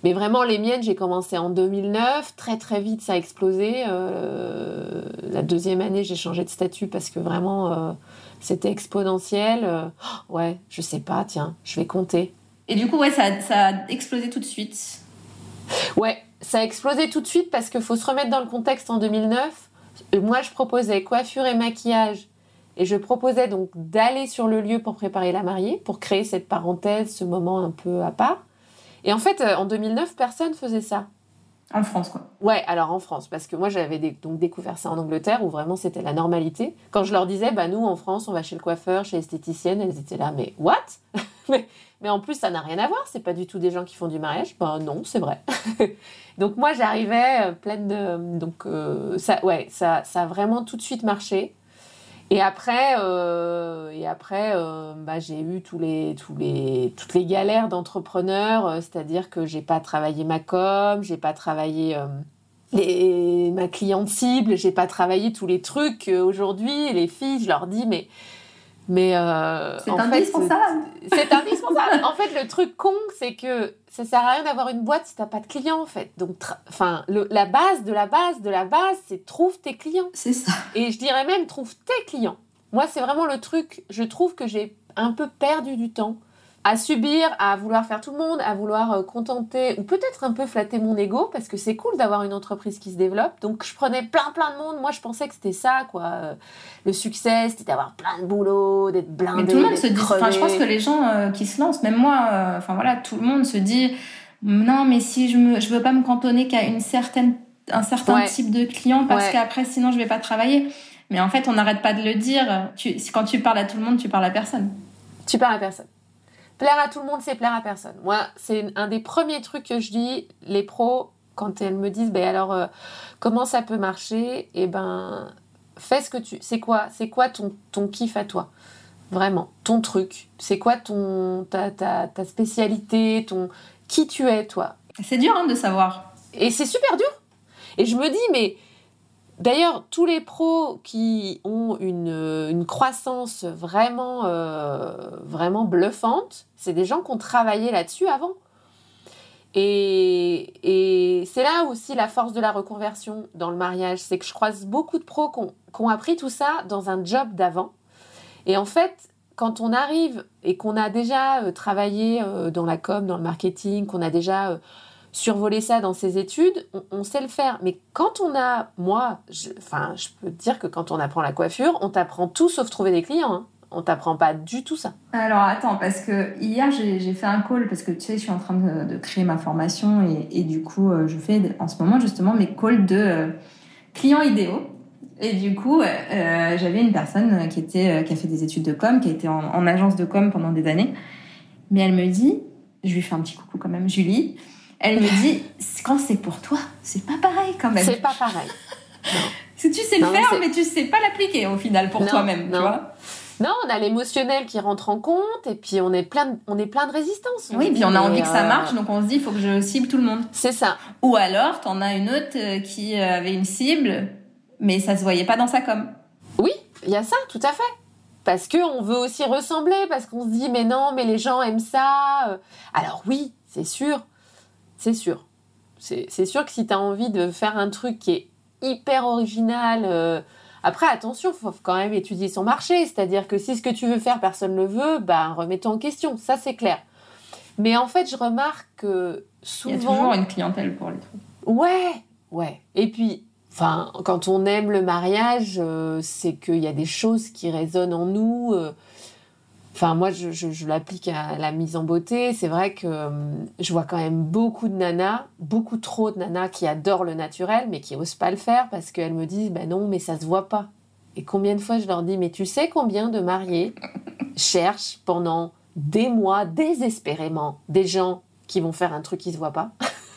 Speaker 2: Mais vraiment, les miennes, j'ai commencé en 2009, très très vite, ça a explosé. Euh, la deuxième année, j'ai changé de statut parce que vraiment, c'était exponentiel. ouais, je sais pas, tiens, je vais compter.
Speaker 1: Et du coup, ouais, ça, ça a explosé tout de suite.
Speaker 2: Ouais, ça a explosé tout de suite parce qu'il faut se remettre dans le contexte en 2009. Moi, je proposais coiffure et maquillage. Et je proposais donc d'aller sur le lieu pour préparer la mariée, pour créer cette parenthèse, ce moment un peu à part. Et en fait, euh, en 2009, personne faisait ça.
Speaker 1: En France, quoi.
Speaker 2: Ouais, alors en France, parce que moi j'avais donc découvert ça en Angleterre où vraiment c'était la normalité. Quand je leur disais, bah nous en France, on va chez le coiffeur, chez l'esthéticienne, elles étaient là, mais what? [LAUGHS] Mais, mais en plus, ça n'a rien à voir, c'est pas du tout des gens qui font du mariage. Ben non, c'est vrai. [LAUGHS] donc moi j'arrivais euh, pleine de. Donc euh, ça, ouais, ça, ça a vraiment tout de suite marché. Et après, euh, et après euh, bah, j'ai eu tous les, tous toutes les galères d'entrepreneur, euh, c'est-à-dire que j'ai pas travaillé ma com, j'ai pas travaillé ma cliente cible, j'ai pas travaillé tous les trucs. Aujourd'hui, les filles, je leur dis, mais mais
Speaker 1: euh, c'est indispensable.
Speaker 2: C'est indispensable. en fait, le truc con, c'est que ça sert à rien d'avoir une boîte si t'as pas de clients, en fait. Donc, enfin, la base de la base de la base, c'est trouve tes clients.
Speaker 1: C'est ça.
Speaker 2: Et je dirais même trouve tes clients. Moi, c'est vraiment le truc. Je trouve que j'ai un peu perdu du temps à subir, à vouloir faire tout le monde, à vouloir euh, contenter ou peut-être un peu flatter mon ego parce que c'est cool d'avoir une entreprise qui se développe. Donc je prenais plein plein de monde. Moi je pensais que c'était ça quoi. Euh, le succès c'était d'avoir plein de boulot, d'être blindé.
Speaker 1: Mais tout le monde se dit. Enfin, je pense que les gens euh, qui se lancent, même moi, enfin voilà, tout le monde se dit non mais si je me, je veux pas me cantonner qu'à une certaine, un certain type de client parce qu'après sinon je vais pas travailler. Mais en fait on n'arrête pas de le dire. Tu, quand tu parles à tout le monde, tu parles à personne.
Speaker 2: Tu parles à personne. Plaire à tout le monde, c'est plaire à personne. Moi, c'est un des premiers trucs que je dis, les pros, quand elles me disent, ben alors, euh, comment ça peut marcher Eh ben, fais ce que tu... C'est quoi C'est quoi ton, ton kiff à toi? Vraiment, ton truc. C'est quoi ton ta, ta, ta, spécialité, ton qui tu es, toi?
Speaker 1: C'est dur hein, de savoir.
Speaker 2: Et c'est super dur. Et je me dis, mais D'ailleurs, tous les pros qui ont une, croissance vraiment, euh, vraiment bluffante, c'est des gens qui ont travaillé là-dessus avant. Et, c'est là aussi la force de la reconversion dans le mariage, c'est que je croise beaucoup de pros qui ont, appris tout ça dans un job d'avant. Et en fait, quand on arrive et qu'on a déjà euh, travaillé euh, dans la com, dans le marketing, qu'on a déjà survoler ça dans ses études, on, sait le faire. Mais quand on a, moi, enfin, je peux te dire que quand on apprend la coiffure, on t'apprend tout sauf trouver des clients. Hein. On t'apprend pas du tout ça.
Speaker 1: Alors attends, parce que hier j'ai fait un call, parce que tu sais, je suis en train de, créer ma formation et, du coup, euh, je fais en ce moment justement mes calls de euh, clients idéaux. Et du coup, euh, j'avais une personne qui, était, qui a fait des études de com, qui a été en, en agence de com pendant des années. Mais elle me dit, je lui fais un petit coucou quand même, Julie, elle me dit, quand c'est pour toi, c'est pas pareil quand même.
Speaker 2: C'est pas pareil.
Speaker 1: tu sais le faire, mais tu sais pas l'appliquer au final pour toi-même, tu vois.
Speaker 2: Non, on a l'émotionnel qui rentre en compte et puis on est plein de, on est plein de résistance.
Speaker 1: Oui, puis on a envie que ça euh, marche, donc on se dit il faut que je cible tout le monde.
Speaker 2: C'est ça.
Speaker 1: Ou alors, t'en as une autre euh, qui euh, avait une cible, mais ça se voyait pas dans sa com.
Speaker 2: Oui, il y a ça, tout à fait. Parce que on veut aussi ressembler, parce qu'on se dit mais non, mais les gens aiment ça. Alors oui, c'est sûr, c'est sûr. C'est sûr que si tu as envie de faire un truc qui est hyper original, euh, après attention, faut quand même étudier son marché, c'est-à-dire que si ce que tu veux faire personne ne le veut, ben remets-toi en question, ça c'est clair. Mais en fait, je remarque que souvent il
Speaker 1: y a toujours une clientèle pour les trucs.
Speaker 2: Ouais, ouais. Et puis enfin quand on aime le mariage, euh, c'est qu'il y a des choses qui résonnent en nous euh, Enfin, moi, je, l'applique à la mise en beauté. C'est vrai que euh, je vois quand même beaucoup de nanas, beaucoup trop de nanas qui adorent le naturel, mais qui osent pas le faire parce qu'elles me disent, ben non, mais ça se voit pas. Et combien de fois je leur dis, mais tu sais combien de mariés [LAUGHS] cherchent pendant des mois désespérément des gens qui vont faire un truc qui se voit pas?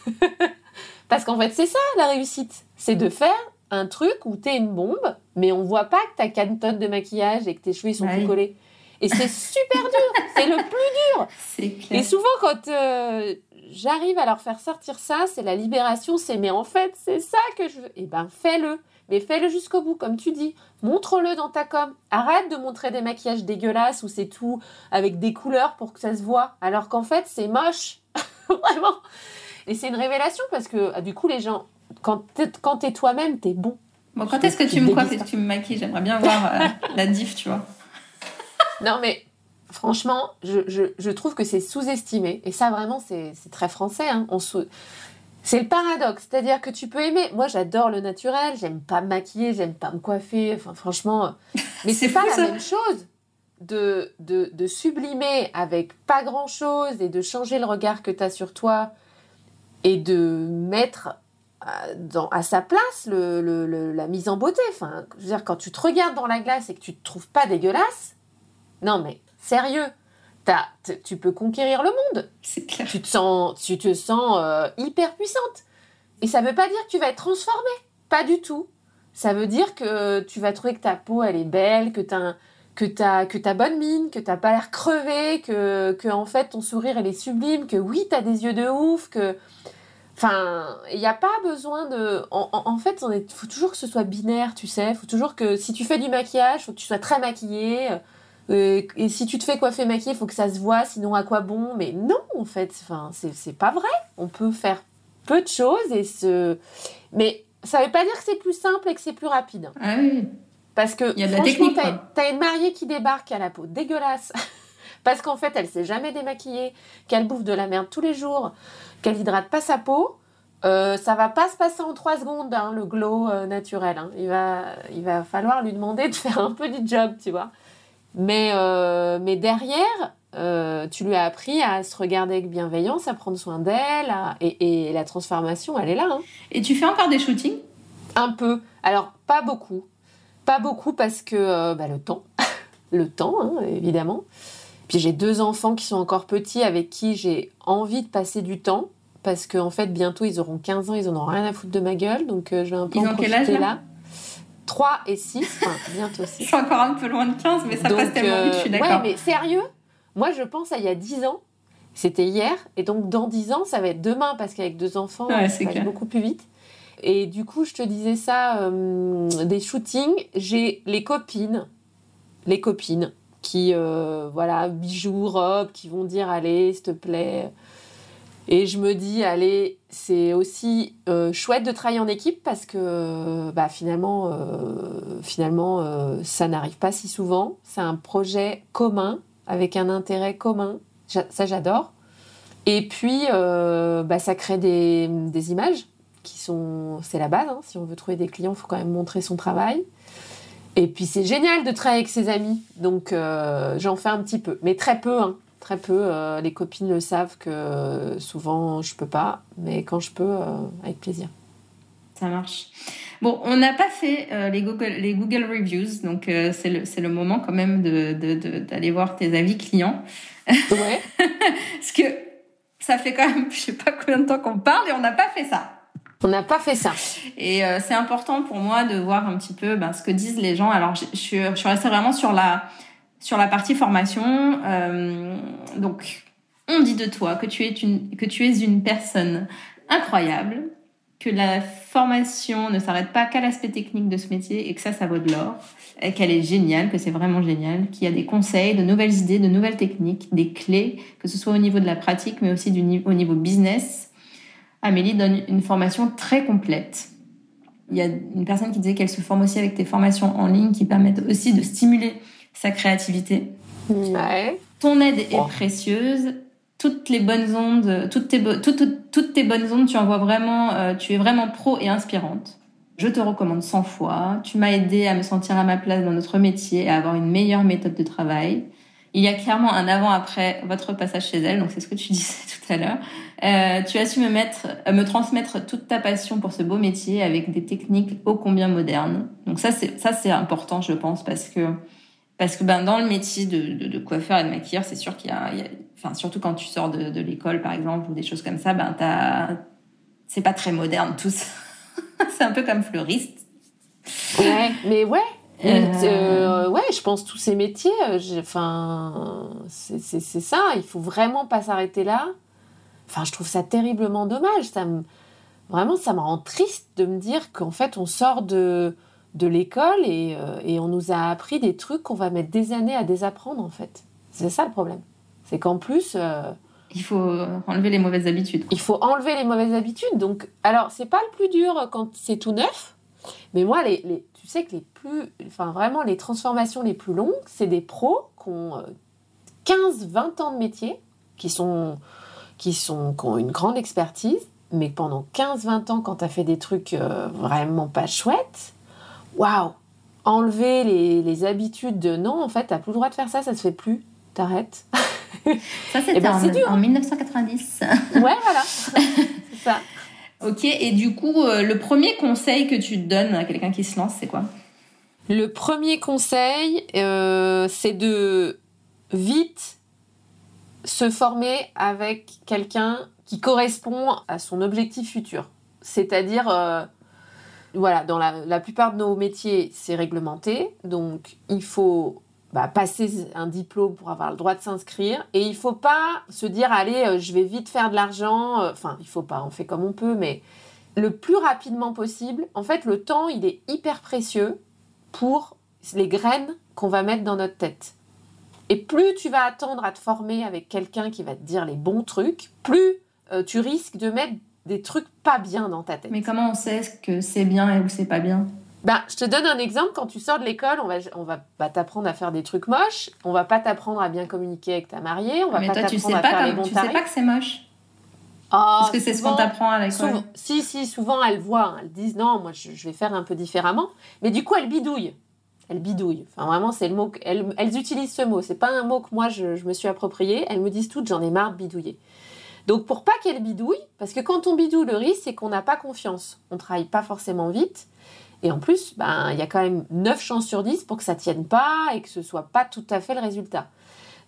Speaker 2: [LAUGHS] Parce qu'en fait, c'est ça la réussite. C'est de faire un truc où tu es une bombe, mais on voit pas que tu as 4 tonnes de maquillage et que tes cheveux sont tout collés. Et c'est super dur, c'est le plus dur.
Speaker 1: Clair.
Speaker 2: Et souvent, quand euh, j'arrive à leur faire sortir ça, c'est la libération, c'est mais en fait, c'est ça que je veux. Eh ben, fais-le. Mais fais-le jusqu'au bout, comme tu dis. Montre-le dans ta com. Arrête de montrer des maquillages dégueulasses où c'est tout avec des couleurs pour que ça se voit. Alors qu'en fait, c'est moche. [LAUGHS] Vraiment. Et c'est une révélation parce que ah, du coup, les gens, quand t'es, es toi-même, t'es bon.
Speaker 1: Bon, quand est-ce que tu me coiffes et que tu me maquilles? J'aimerais bien voir euh, la diff, tu vois.
Speaker 2: Non, mais franchement, je, trouve que c'est sous-estimé. Et ça, vraiment, c'est très français. Hein. On C'est le paradoxe. C'est-à-dire que tu peux aimer. Moi, j'adore le naturel. J'aime pas me maquiller. J'aime pas me coiffer. Enfin, franchement. [LAUGHS] Mais c'est pas la même chose de, de, de, sublimer avec pas grand-chose et de changer le regard que tu as sur toi et de mettre dans, à sa place le, la mise en beauté. Enfin, je veux dire, quand tu te regardes dans la glace et que tu te trouves pas dégueulasse, non mais sérieux, tu peux conquérir le monde.
Speaker 1: C'est clair.
Speaker 2: Tu te sens, tu te sens euh, hyper puissante. Et ça veut pas dire que tu vas être transformée, pas du tout. Ça veut dire que tu vas trouver que ta peau elle est belle, que tu as que t'as que as bonne mine, que t'as pas l'air crevé, que, que en fait ton sourire elle est sublime, que oui tu as des yeux de ouf, que Enfin, il n'y a pas besoin de. En, fait, il faut toujours que ce soit binaire, tu sais. Il faut toujours que si tu fais du maquillage, il faut que tu sois très maquillé. Euh, et si tu te fais coiffer maquillé, il faut que ça se voit, sinon à quoi bon? Mais non, en fait, enfin, c'est pas vrai. On peut faire peu de choses et se. Mais ça veut pas dire que c'est plus simple et que c'est plus rapide.
Speaker 1: Ah oui.
Speaker 2: Parce que, y a t'as une mariée qui débarque à la peau dégueulasse. [LAUGHS] parce qu'en fait, elle s'est jamais démaquillée, qu'elle bouffe de la merde tous les jours qu'elle hydrate pas sa peau, euh, ça va pas se passer en trois secondes, hein, le glow euh, naturel. Hein. Il, va, il va falloir lui demander de faire un peu du job, tu vois. Mais, euh, mais derrière, euh, tu lui as appris à se regarder avec bienveillance, à prendre soin d'elle, et, et, la transformation, elle est là. Hein.
Speaker 1: Et tu fais encore des shootings?
Speaker 2: Un peu. Alors, pas beaucoup. Pas beaucoup parce que bah, le temps. [LAUGHS] le temps, évidemment. Puis j'ai deux enfants qui sont encore petits avec qui j'ai envie de passer du temps parce qu'en en fait bientôt ils auront 15 ans, ils en auront rien à foutre de ma gueule donc euh, je vais un peu ils en profiter quel âge, là. 3 et 6, enfin bientôt 6.
Speaker 1: je suis encore un peu loin de 15 mais ça passe tellement vite, je suis d'accord. Ouais,
Speaker 2: mais sérieux? Moi je pense à il y a 10 ans, c'était hier et donc dans 10 ans ça va être demain parce qu'avec deux enfants ça va beaucoup plus vite. Et du coup, je te disais ça, euh, des shootings, j'ai les copines, les copines qui, euh, voilà, bijoux, robes, qui vont dire allez, s'il te plaît. Et je me dis, allez, c'est aussi euh, chouette de travailler en équipe parce que bah, finalement, euh, finalement ça n'arrive pas si souvent. C'est un projet commun avec un intérêt commun. Ça, j'adore. Et puis, bah, ça crée des, images qui sont. C'est la base. Hein. Si on veut trouver des clients, il faut quand même montrer son travail. Et puis c'est génial de travailler avec ses amis, donc euh, j'en fais un petit peu, mais très peu, hein, très peu. Euh, les copines le savent que souvent je peux pas, mais quand je peux, euh, avec plaisir.
Speaker 1: Ça marche. Bon, on n'a pas fait les, Google, les Google Reviews, donc c'est le, le, moment quand même d'aller de, de, voir tes avis clients.
Speaker 2: Ouais. [LAUGHS]
Speaker 1: Parce que ça fait quand même, [LAUGHS] je sais pas combien de temps qu'on parle et on n'a pas fait ça.
Speaker 2: On n'a pas fait ça.
Speaker 1: Et euh, c'est important pour moi de voir un petit peu ben, ce que disent les gens. Alors, je, je, suis, je suis restée vraiment sur la, sur la partie formation. Euh, donc, on dit de toi que tu es une, que tu es une personne incroyable, que la formation ne s'arrête pas qu'à l'aspect technique de ce métier et que ça, ça vaut de l'or, qu'elle est géniale, que c'est vraiment génial, qu'il y a des conseils, de nouvelles idées, de nouvelles techniques, des clés, que ce soit au niveau de la pratique, mais aussi du, au niveau business Amélie donne une formation très complète. Il y a une personne qui disait qu'elle se forme aussi avec tes formations en ligne qui permettent aussi de stimuler sa créativité.
Speaker 2: Ouais.
Speaker 1: Ton aide est précieuse. Toutes les bonnes ondes, toutes tes, toutes, tes bonnes ondes, tu envoies vraiment, euh, tu es vraiment pro et inspirante. Je te recommande 100 fois. Tu m'as aidé à me sentir à ma place dans notre métier et à avoir une meilleure méthode de travail. Il y a clairement un avant-après votre passage chez elle, donc c'est ce que tu [LAUGHS] disais tout à l'heure. Euh, tu as su me mettre, euh, me transmettre toute ta passion pour ce beau métier avec des techniques ô combien modernes. Donc ça, c'est ça, c'est important, je pense, parce que parce que ben dans le métier de, de, coiffeur et de maquilleur, c'est sûr qu'il y, a, enfin surtout quand tu sors de, de l'école par exemple ou des choses comme ça, ben t'as, c'est pas très moderne tout ça. [LAUGHS] c'est un peu comme fleuriste.
Speaker 2: Ouais, mais ouais, euh, euh... ouais, je pense tous ces métiers, euh, enfin, c'est ça. Il faut vraiment pas s'arrêter là. Enfin, je trouve ça terriblement dommage. Ça me, vraiment, ça me rend triste de me dire qu'en fait, on sort de de l'école et, euh, et, on nous a appris des trucs qu'on va mettre des années à désapprendre en fait. C'est ça le problème. C'est qu'en plus,
Speaker 1: il faut enlever les mauvaises habitudes.
Speaker 2: Il faut enlever les mauvaises habitudes. Donc, alors, c'est pas le plus dur quand c'est tout neuf. Mais moi, les, les, tu sais que les plus, enfin vraiment les transformations les plus longues, c'est des pros qui ont 15-20 ans de métier, qui, sont, qui, sont, qui ont une grande expertise, mais pendant 15-20 ans, quand tu as fait des trucs euh, vraiment pas chouettes, waouh Enlever les, les, habitudes de non, en fait, t'as plus le droit de faire ça, ça se fait plus, t'arrêtes.
Speaker 1: Ça, [LAUGHS] c'était ben, en, 1990.
Speaker 2: Ouais, voilà. [LAUGHS] c'est ça.
Speaker 1: Ok, et du coup, euh, le premier conseil que tu donnes à quelqu'un qui se lance, c'est quoi?
Speaker 2: Le premier conseil, euh, c'est de vite se former avec quelqu'un qui correspond à son objectif futur. C'est-à-dire, euh, voilà, dans la, plupart de nos métiers, c'est réglementé, donc il faut bah, passer un diplôme pour avoir le droit de s'inscrire. Et il faut pas se dire, allez, euh, je vais vite faire de l'argent. Euh, enfin, il faut pas, on fait comme on peut, mais le plus rapidement possible. En fait, le temps, il est hyper précieux pour les graines qu'on va mettre dans notre tête. Et plus tu vas attendre à te former avec quelqu'un qui va te dire les bons trucs, plus euh, tu risques de mettre des trucs pas bien dans ta tête.
Speaker 1: Mais comment on sait que c'est bien et où c'est pas bien?
Speaker 2: Bah, je te donne un exemple. Quand tu sors de l'école, on va, on va pas t'apprendre à faire des trucs moches. On va pas t'apprendre à bien communiquer avec ta mariée. On va
Speaker 1: mais
Speaker 2: pas
Speaker 1: t'apprendre à faire les bons Tu sais pas que c'est moche?
Speaker 2: Oh,
Speaker 1: Parce que c'est ce qu'on t'apprend à l'école.
Speaker 2: Si, si, souvent elles voient, elles disent non, moi je, vais faire un peu différemment. Mais du coup, elles bidouillent. Elles bidouillent. Enfin, vraiment, c'est le mot. Elles, elles, utilisent ce mot. C'est pas un mot que moi je, je me suis approprié. Elles me disent toutes, j'en ai marre de bidouiller. Donc pour pas qu'elles bidouillent, parce que quand on bidouille, le risque c'est qu'on n'a pas confiance. On travaille pas forcément vite. Et en plus, ben, il y a quand même 9 chances sur 10 pour que ça tienne pas et que ce soit pas tout à fait le résultat.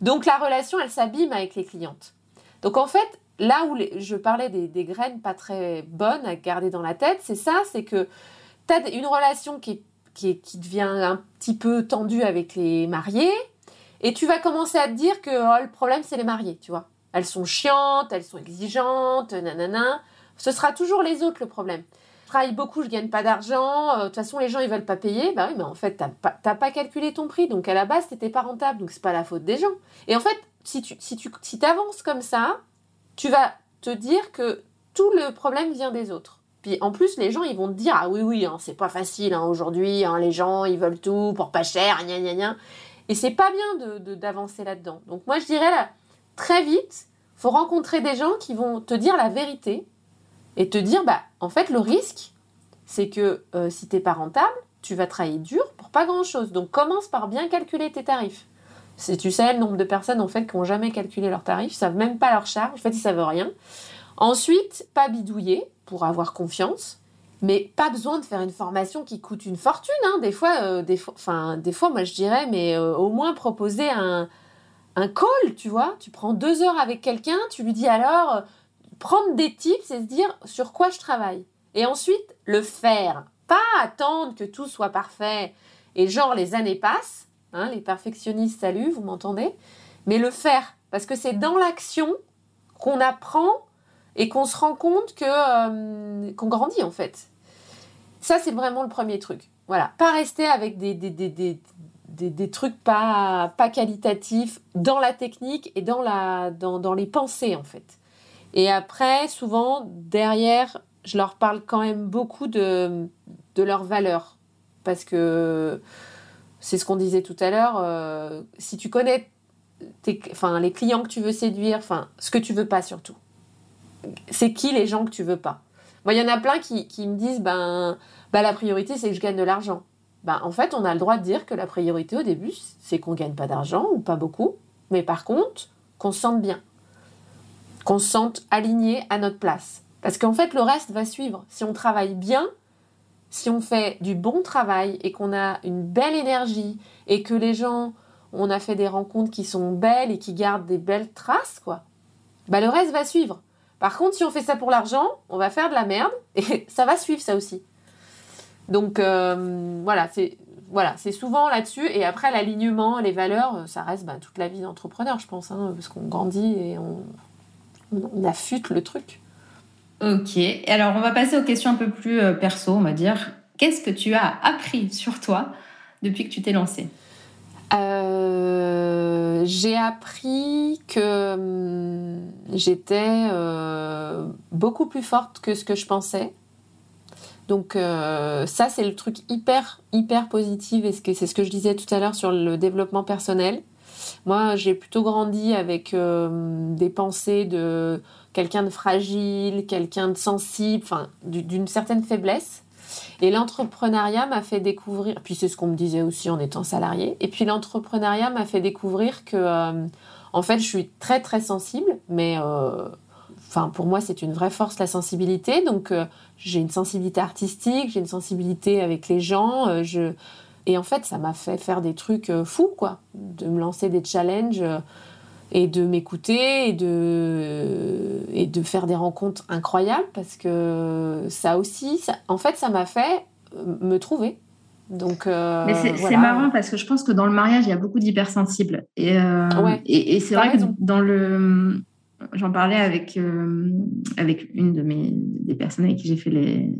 Speaker 2: Donc la relation, elle s'abîme avec les clientes. Donc en fait, là où je parlais des, graines pas très bonnes à garder dans la tête, c'est ça, c'est que tu as une relation qui, devient un petit peu tendue avec les mariés, et tu vas commencer à te dire que oh, le problème, c'est les mariés, tu vois. Elles sont chiantes, elles sont exigeantes, nanana. Ce sera toujours les autres le problème je travaille beaucoup, je gagne pas d'argent, euh, de toute façon les gens ils veulent pas payer, bah oui, mais en fait t'as pas, pas calculé ton prix, donc à la base t'étais pas rentable, donc c'est pas la faute des gens. Et en fait, si tu si tu si avances comme ça, tu vas te dire que tout le problème vient des autres. Puis en plus, les gens, ils vont te dire Ah oui, oui, hein, c'est pas facile hein, aujourd'hui, hein, les gens, ils veulent tout pour pas cher, gna gna gna. Et c'est pas bien d'avancer de, d'avancer là-dedans. Donc moi, je dirais là, très vite, faut rencontrer des gens qui vont te dire la vérité et te dire, bah, en fait, le risque, c'est que euh, si t'es pas rentable, tu vas travailler dur pour pas grand-chose. Donc commence par bien calculer tes tarifs. Si tu sais le nombre de personnes en fait qui n'ont jamais calculé leurs tarifs, ils savent même pas leur charge, en fait ils savent rien. Ensuite, pas bidouiller pour avoir confiance, mais pas besoin de faire une formation qui coûte une fortune. Hein. Des fois, euh, des, fois, des fois, moi je dirais, mais euh, au moins proposer un, un call, tu vois. Tu prends deux heures avec quelqu'un, tu lui dis alors, prendre des tips et se dire sur quoi je travaille. Et ensuite, le faire. Pas attendre que tout soit parfait et genre les années passent. Hein, les perfectionnistes, salut, vous m'entendez Mais le faire. Parce que c'est dans l'action qu'on apprend et qu'on se rend compte que euh, qu'on grandit en fait. Ça, c'est vraiment le premier truc. Voilà. Pas rester avec des, des trucs pas, pas qualitatifs dans la technique et dans, la, dans, dans les pensées en fait. Et après, souvent, derrière, je leur parle quand même beaucoup de, de leurs valeurs. Parce que c'est ce qu'on disait tout à l'heure, euh, si tu connais enfin, les clients que tu veux séduire, enfin, ce que tu veux pas surtout, c'est qui les gens que tu veux pas? Moi, il y en a plein qui, qui me disent, ben, ben, la priorité, c'est que je gagne de l'argent. Ben, en fait, on a le droit de dire que la priorité au début, c'est qu'on gagne pas d'argent ou pas beaucoup, mais par contre, qu'on se sente bien qu'on se sente aligné à notre place. Parce qu'en fait, le reste va suivre. Si on travaille bien, si on fait du bon travail et qu'on a une belle énergie et que les gens, on a fait des rencontres qui sont belles et qui gardent des belles traces, quoi, bah le reste va suivre. Par contre, si on fait ça pour l'argent, on va faire de la merde et [LAUGHS] ça va suivre ça aussi. Donc euh, voilà, c'est voilà, c'est souvent là-dessus. Et après, l'alignement, les valeurs, ça reste bah, toute la vie d'entrepreneur, je pense, hein, parce qu'on grandit et on, on affûte le truc.
Speaker 1: Ok, alors on va passer aux questions un peu plus euh, perso, on va dire. Qu'est-ce que tu as appris sur toi depuis que tu t'es lancée?
Speaker 2: Euh, J'ai appris que hum, j'étais euh, beaucoup plus forte que ce que je pensais. Donc ça, c'est le truc hyper, hyper positif et c'est ce que je disais tout à l'heure sur le développement personnel. Moi, j'ai plutôt grandi avec des pensées de quelqu'un de fragile, quelqu'un de sensible, d'une certaine faiblesse. Et l'entrepreneuriat m'a fait découvrir, puis c'est ce qu'on me disait aussi en étant salarié, et puis l'entrepreneuriat m'a fait découvrir que, euh, en fait, je suis très très sensible, mais euh, enfin, pour moi, c'est une vraie force la sensibilité. Donc, euh, j'ai une sensibilité artistique, j'ai une sensibilité avec les gens. je... Et en fait, ça m'a fait faire des trucs fous, quoi, de me lancer des challenges et de m'écouter et de, et de faire des rencontres incroyables parce que ça aussi, en fait, ça m'a fait euh, me trouver. Donc,
Speaker 1: euh, c'est marrant parce que je pense que dans le mariage, il y a beaucoup d'hypersensibles. Et, euh, et, c'est vrai que dans le. J'en parlais avec, avec une de mes des personnes avec qui j'ai fait les,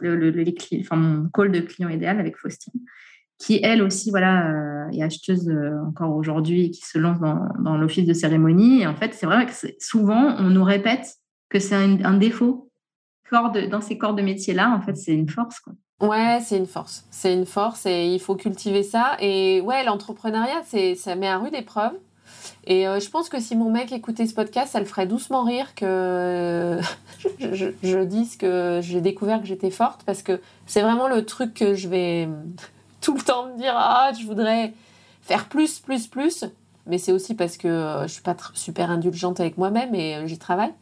Speaker 1: le, le, les, enfin, mon call de client idéal avec Faustine qui elle aussi voilà euh, est acheteuse euh, encore aujourd'hui et qui se lance dans, dans l'office de cérémonie. Et en fait, c'est vrai que souvent on nous répète que c'est un, défaut. Corps dans ces corps de métier-là, en fait, c'est une force. Quoi.
Speaker 2: Ouais, c'est une force. C'est une force et il faut cultiver ça. Et ouais, l'entrepreneuriat, ça met à rude épreuve. Et euh, je pense que si mon mec écoutait ce podcast, ça le ferait doucement rire que [LAUGHS] je, je, je, dise que j'ai découvert que j'étais forte parce que c'est vraiment le truc que je vais [LAUGHS] tout le temps me dire ah je voudrais faire plus plus plus. Mais c'est aussi parce que euh, je suis pas super indulgente avec moi-même et euh, j'y travaille.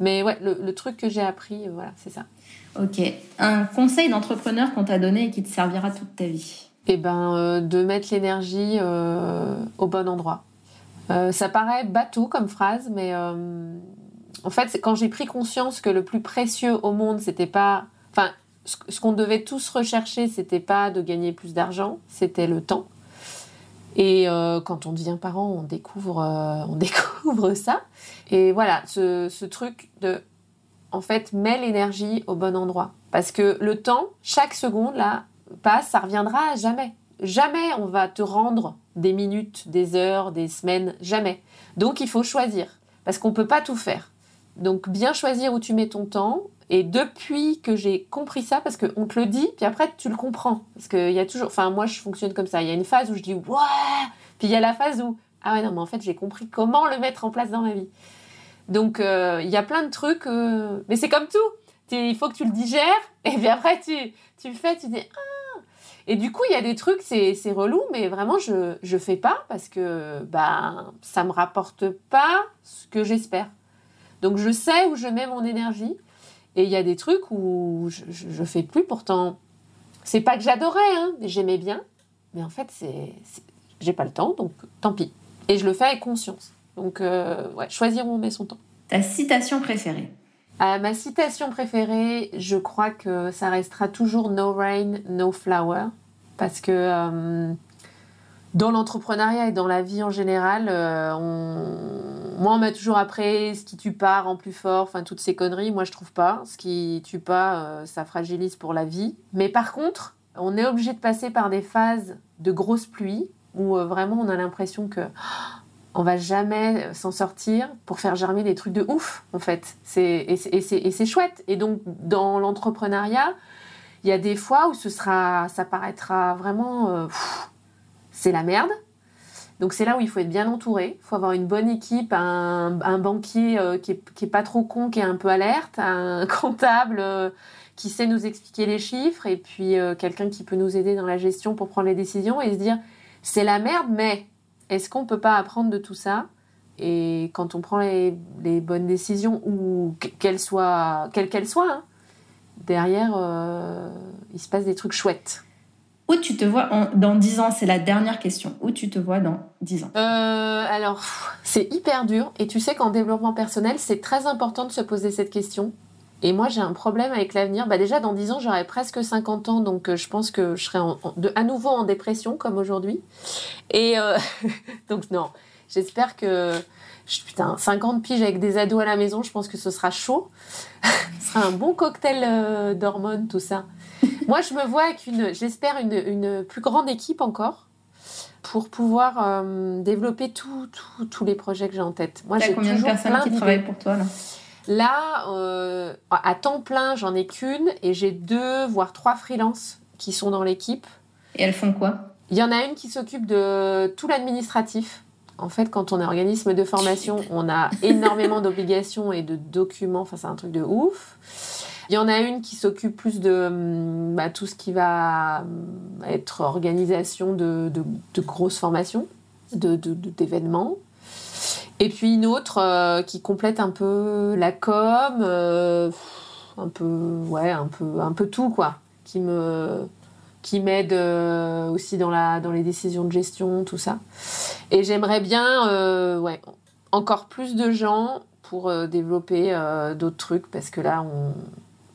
Speaker 2: Mais ouais le, truc que j'ai appris euh, voilà c'est ça.
Speaker 1: Ok. Un conseil d'entrepreneur qu'on t'a donné et qui te servira toute ta vie?
Speaker 2: Eh ben de mettre l'énergie au bon endroit ça paraît bateau comme phrase mais en fait quand j'ai pris conscience que le plus précieux au monde c'était pas enfin ce qu'on devait tous rechercher, c'était pas de gagner plus d'argent, c'était le temps. Et euh, quand on devient parent, on découvre, euh, on [LAUGHS] découvre ça. Et voilà, ce, truc de, en fait, mets l'énergie au bon endroit. Parce que le temps, chaque seconde là, passe, ça reviendra jamais. Jamais on va te rendre des minutes, des heures, des semaines, jamais. Donc il faut choisir. Parce qu'on peut pas tout faire. Donc bien choisir où tu mets ton temps et depuis que j'ai compris ça, parce qu'on te le dit, puis après tu le comprends. Parce qu'il y a toujours. Enfin, moi je fonctionne comme ça. Il y a une phase où je dis ouais, puis il y a la phase où ah ouais, non, mais en fait j'ai compris comment le mettre en place dans ma vie. Donc euh, il y a plein de trucs. Euh, mais c'est comme tout. Il faut que tu le digères, et puis après tu, tu le fais, tu dis ah. Et du coup, il y a des trucs, c'est relou, mais vraiment, je ne fais pas parce que bah, ça me rapporte pas ce que j'espère. Donc, je sais où je mets mon énergie. Et il y a des trucs où je, je, fais plus, pourtant, c'est pas que j'adorais, hein, j'aimais bien, mais en fait, c'est, j'ai pas le temps, donc tant pis. Et je le fais avec conscience. Donc, euh, ouais, choisir où on met son temps.
Speaker 1: Ta citation préférée
Speaker 2: euh, Ma citation préférée, je crois que ça restera toujours No rain, no flower. Parce que euh, dans l'entrepreneuriat et dans la vie en général, on moi, on m'a toujours appris ce qui tue pas rend plus fort, enfin toutes ces conneries. Moi, je trouve pas. Ce qui tue pas, euh, ça fragilise pour la vie. Mais par contre, on est obligé de passer par des phases de grosses pluies où euh, vraiment on a l'impression que on va jamais s'en sortir pour faire germer des trucs de ouf, en fait. et c'est chouette. Et donc, dans l'entrepreneuriat, il y a des fois où ce sera, ça paraîtra vraiment, euh, c'est la merde. Donc c'est là où il faut être bien entouré, il faut avoir une bonne équipe, un, banquier euh, qui, est, pas trop con, qui est un peu alerte, un [LAUGHS] comptable euh, qui sait nous expliquer les chiffres, et puis quelqu'un qui peut nous aider dans la gestion pour prendre les décisions et se dire c'est la merde, mais est-ce qu'on peut pas apprendre de tout ça Et quand on prend les, bonnes décisions, ou qu'elles soient, quelles qu'elles soient, hein, derrière, il se passe des trucs chouettes.
Speaker 1: Où tu te vois dans 10 ans? C'est la dernière question. Où tu te vois dans 10 ans?
Speaker 2: Euh, Alors, c'est hyper dur. Et tu sais qu'en développement personnel, c'est très important de se poser cette question. Et moi, j'ai un problème avec l'avenir. Bah déjà, dans 10 ans, j'aurai presque 50 ans, donc euh, je pense que je serai de, à nouveau en dépression, comme aujourd'hui. Et euh, [LAUGHS] donc, non, j'espère que... Putain, 50 piges avec des ados à la maison, je pense que ce sera chaud. [LAUGHS] ce sera un bon cocktail d'hormones, tout ça. Moi, je me vois avec une, j'espère, une, plus grande équipe encore pour pouvoir euh, développer tous les projets que j'ai en tête.
Speaker 1: Moi, j'ai combien de personnes qui travaillent pour toi là?
Speaker 2: Là, euh, à temps plein, j'en ai qu'une et j'ai deux, voire trois freelances qui sont dans l'équipe.
Speaker 1: Et elles font quoi?
Speaker 2: Il y en a une qui s'occupe de tout l'administratif. En fait, quand on est organisme de formation, on a énormément d'obligations et de documents. Enfin, c'est un truc de ouf. Il y en a une qui s'occupe plus de hum, bah, tout ce qui va hum, être organisation de, grosses formations, d'événements. Et puis une autre euh, qui complète un peu la com, euh, un peu, ouais, un peu, un peu tout quoi, qui me, qui m'aide euh, aussi dans la, dans les décisions de gestion, tout ça. Et j'aimerais bien, ouais, encore plus de gens pour développer d'autres trucs parce que là on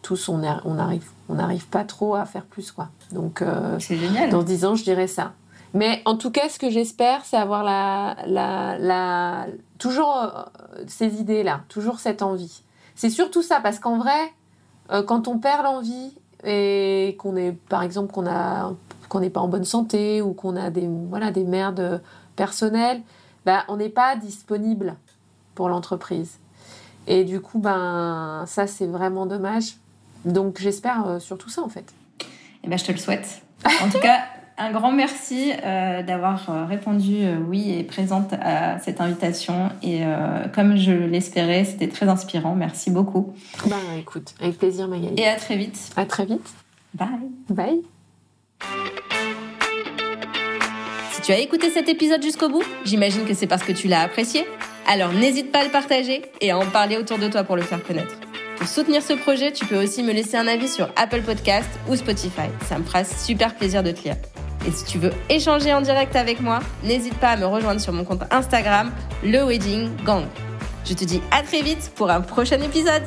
Speaker 2: tous on n'arrive on arrive pas trop à faire plus quoi. Donc
Speaker 1: c'est génial.
Speaker 2: Dans dix ans, je dirais ça. Mais en tout cas, ce que j'espère, c'est avoir la, la, la, toujours euh, ces idées-là, toujours cette envie. C'est surtout ça, parce qu'en vrai, euh, quand on perd l'envie et qu'on est, par exemple, qu'on a qu'on n'est pas en bonne santé ou qu'on a des voilà des merdes personnelles, bah, on n'est pas disponible pour l'entreprise. Et du coup, ben ça c'est vraiment dommage. Donc j'espère euh, surtout ça en fait.
Speaker 1: Eh ben je te le souhaite. En tout cas, [LAUGHS] un grand merci euh, d'avoir euh, répondu euh, oui et présente à cette invitation. Et comme je l'espérais, c'était très inspirant. Merci beaucoup.
Speaker 2: Ben écoute, avec plaisir Magali.
Speaker 1: Et à très vite.
Speaker 2: À très vite.
Speaker 1: Bye.
Speaker 2: Bye.
Speaker 1: Si tu as écouté cet épisode jusqu'au bout, j'imagine que c'est parce que tu l'as apprécié. Alors n'hésite pas à le partager et à en parler autour de toi pour le faire connaître. Pour soutenir ce projet, tu peux aussi me laisser un avis sur Apple Podcast ou Spotify. Ça me fera super plaisir de te lire. Et si tu veux échanger en direct avec moi, n'hésite pas à me rejoindre sur mon compte Instagram, le Wedding Gang. Je te dis à très vite pour un prochain épisode.